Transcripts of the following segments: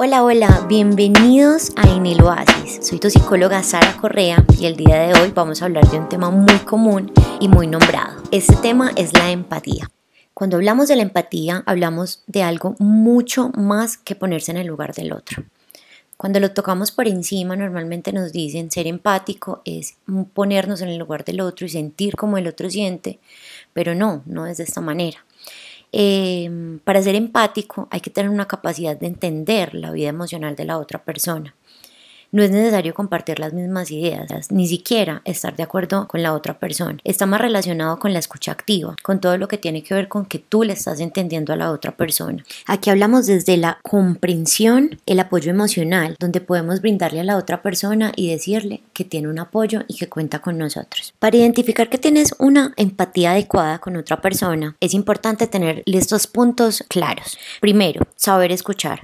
Hola, hola, bienvenidos a En el Oasis. Soy tu psicóloga Sara Correa y el día de hoy vamos a hablar de un tema muy común y muy nombrado. Este tema es la empatía. Cuando hablamos de la empatía, hablamos de algo mucho más que ponerse en el lugar del otro. Cuando lo tocamos por encima, normalmente nos dicen ser empático es ponernos en el lugar del otro y sentir como el otro siente, pero no, no es de esta manera. Em, para ser empático hay que tener una capacidad de entender la vida emocional de la otra persona. No es necesario compartir las mismas ideas, ni siquiera estar de acuerdo con la otra persona. Está más relacionado con la escucha activa, con todo lo que tiene que ver con que tú le estás entendiendo a la otra persona. Aquí hablamos desde la comprensión, el apoyo emocional, donde podemos brindarle a la otra persona y decirle que tiene un apoyo y que cuenta con nosotros. Para identificar que tienes una empatía adecuada con otra persona, es importante tener estos puntos claros. Primero, saber escuchar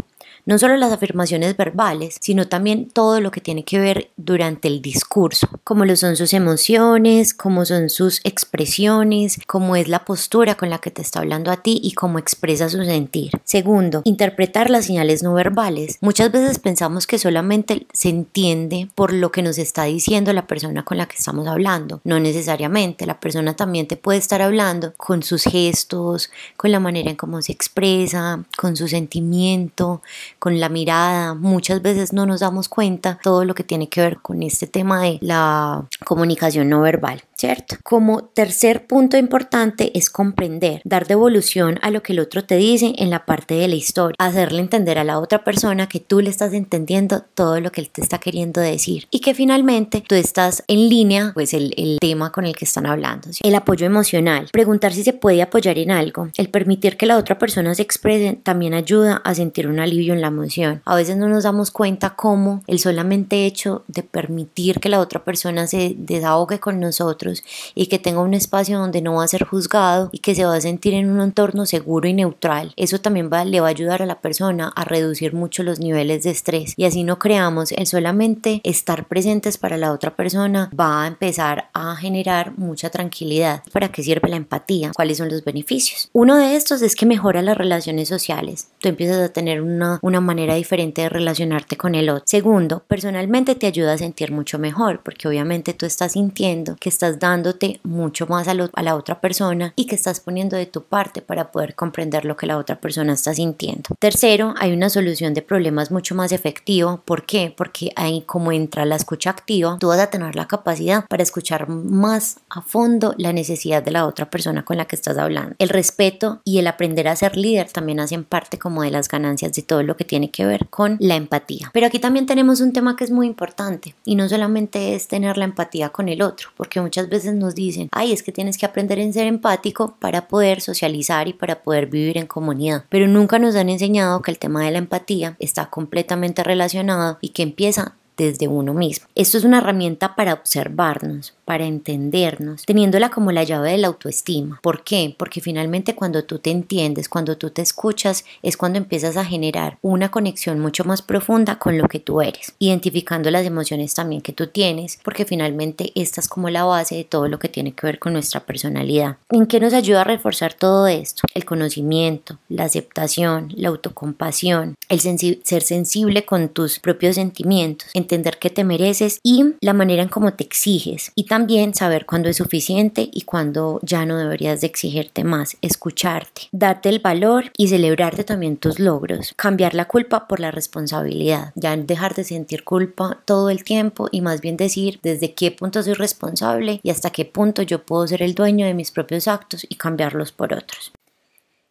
no solo las afirmaciones verbales, sino también todo lo que tiene que ver durante el discurso, como lo son sus emociones, cómo son sus expresiones, cómo es la postura con la que te está hablando a ti y cómo expresa su sentir. Segundo, interpretar las señales no verbales. Muchas veces pensamos que solamente se entiende por lo que nos está diciendo la persona con la que estamos hablando. No necesariamente, la persona también te puede estar hablando con sus gestos, con la manera en cómo se expresa, con su sentimiento, con la mirada. Muchas veces no nos damos cuenta todo lo que tiene que ver con este tema de la comunicación no verbal. ¿Cierto? Como tercer punto importante es comprender, dar devolución a lo que el otro te dice en la parte de la historia, hacerle entender a la otra persona que tú le estás entendiendo todo lo que él te está queriendo decir y que finalmente tú estás en línea, pues el, el tema con el que están hablando. El apoyo emocional, preguntar si se puede apoyar en algo, el permitir que la otra persona se exprese también ayuda a sentir un alivio en la emoción. A veces no nos damos cuenta cómo el solamente hecho de permitir que la otra persona se desahogue con nosotros y que tenga un espacio donde no va a ser juzgado y que se va a sentir en un entorno seguro y neutral. Eso también va, le va a ayudar a la persona a reducir mucho los niveles de estrés y así no creamos el solamente estar presentes para la otra persona va a empezar a generar mucha tranquilidad. ¿Para qué sirve la empatía? ¿Cuáles son los beneficios? Uno de estos es que mejora las relaciones sociales. Tú empiezas a tener una, una manera diferente de relacionarte con el otro. Segundo, personalmente te ayuda a sentir mucho mejor porque obviamente tú estás sintiendo que estás dándote mucho más a, la otra persona y que estás poniendo de tu parte para poder comprender lo que la otra persona está sintiendo. Tercero, hay una solución de problemas mucho más efectiva. ¿Por qué? Porque ahí como entra la escucha activa, tú vas a tener la capacidad para escuchar más a fondo la necesidad de la otra persona con la que estás hablando. El respeto y el aprender a ser líder también hacen parte como de las ganancias de todo lo que tiene que ver con la empatía. Pero aquí también tenemos un tema que es muy importante y no solamente es tener la empatía con el otro, porque muchas veces nos dicen, ay, es que tienes que aprender a ser empático para poder socializar y para poder vivir en comunidad. Pero nunca nos han enseñado que el tema de la empatía está completamente relacionado y que empieza desde uno mismo. Esto es una herramienta para observarnos, para entendernos, teniéndola como la llave de la autoestima. ¿Por qué? Porque finalmente cuando tú te entiendes, cuando tú te escuchas, es cuando empiezas a generar una conexión mucho más profunda con lo que tú eres, identificando las emociones también que tú tienes, porque finalmente esta es como la base de todo lo que tiene que ver con nuestra personalidad. ¿En qué nos ayuda a reforzar todo esto? El conocimiento, la aceptación, la autocompasión, el ser sensible con tus propios sentimientos, entender que te mereces y la manera en cómo te exiges. Y también saber cuándo es suficiente y cuándo ya no deberías de exigirte más, escucharte, darte el valor y celebrarte también tus logros, cambiar la culpa por la responsabilidad, ya dejar de sentir culpa todo el tiempo y más bien decir desde qué punto soy responsable y hasta qué punto yo puedo ser el dueño de mis propios actos y cambiarlos por otros.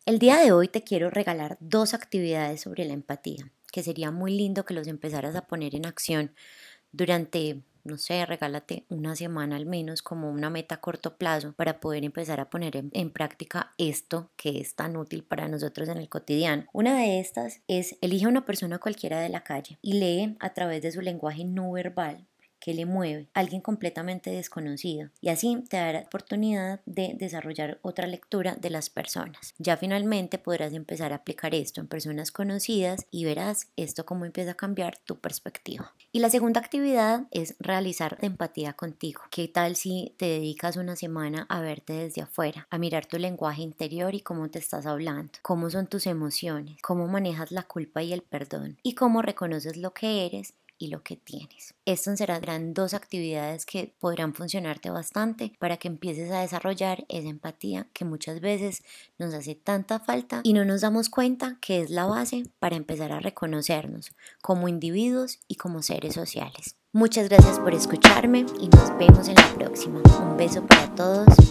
El día de hoy te quiero regalar dos actividades sobre la empatía, que sería muy lindo que los empezaras a poner en acción durante no sé, regálate una semana al menos como una meta a corto plazo para poder empezar a poner en, práctica esto que es tan útil para nosotros en el cotidiano. Una de estas es elige a una persona cualquiera de la calle y lee a través de su lenguaje no verbal qué le mueve, alguien completamente desconocido. Y así te dará oportunidad de desarrollar otra lectura de las personas. Ya finalmente podrás empezar a aplicar esto en personas conocidas y verás esto cómo empieza a cambiar tu perspectiva. Y la segunda actividad es realizar empatía contigo. ¿Qué tal si te dedicas una semana a verte desde afuera, a mirar tu lenguaje interior y cómo te estás hablando, cómo son tus emociones, cómo manejas la culpa y el perdón y cómo reconoces lo que eres y lo que tienes. Estas serán dos actividades que podrán funcionarte bastante para que empieces a desarrollar esa empatía que muchas veces nos hace tanta falta y no nos damos cuenta que es la base para empezar a reconocernos como individuos y como seres sociales. Muchas gracias por escucharme y nos vemos en la próxima. Un beso para todos.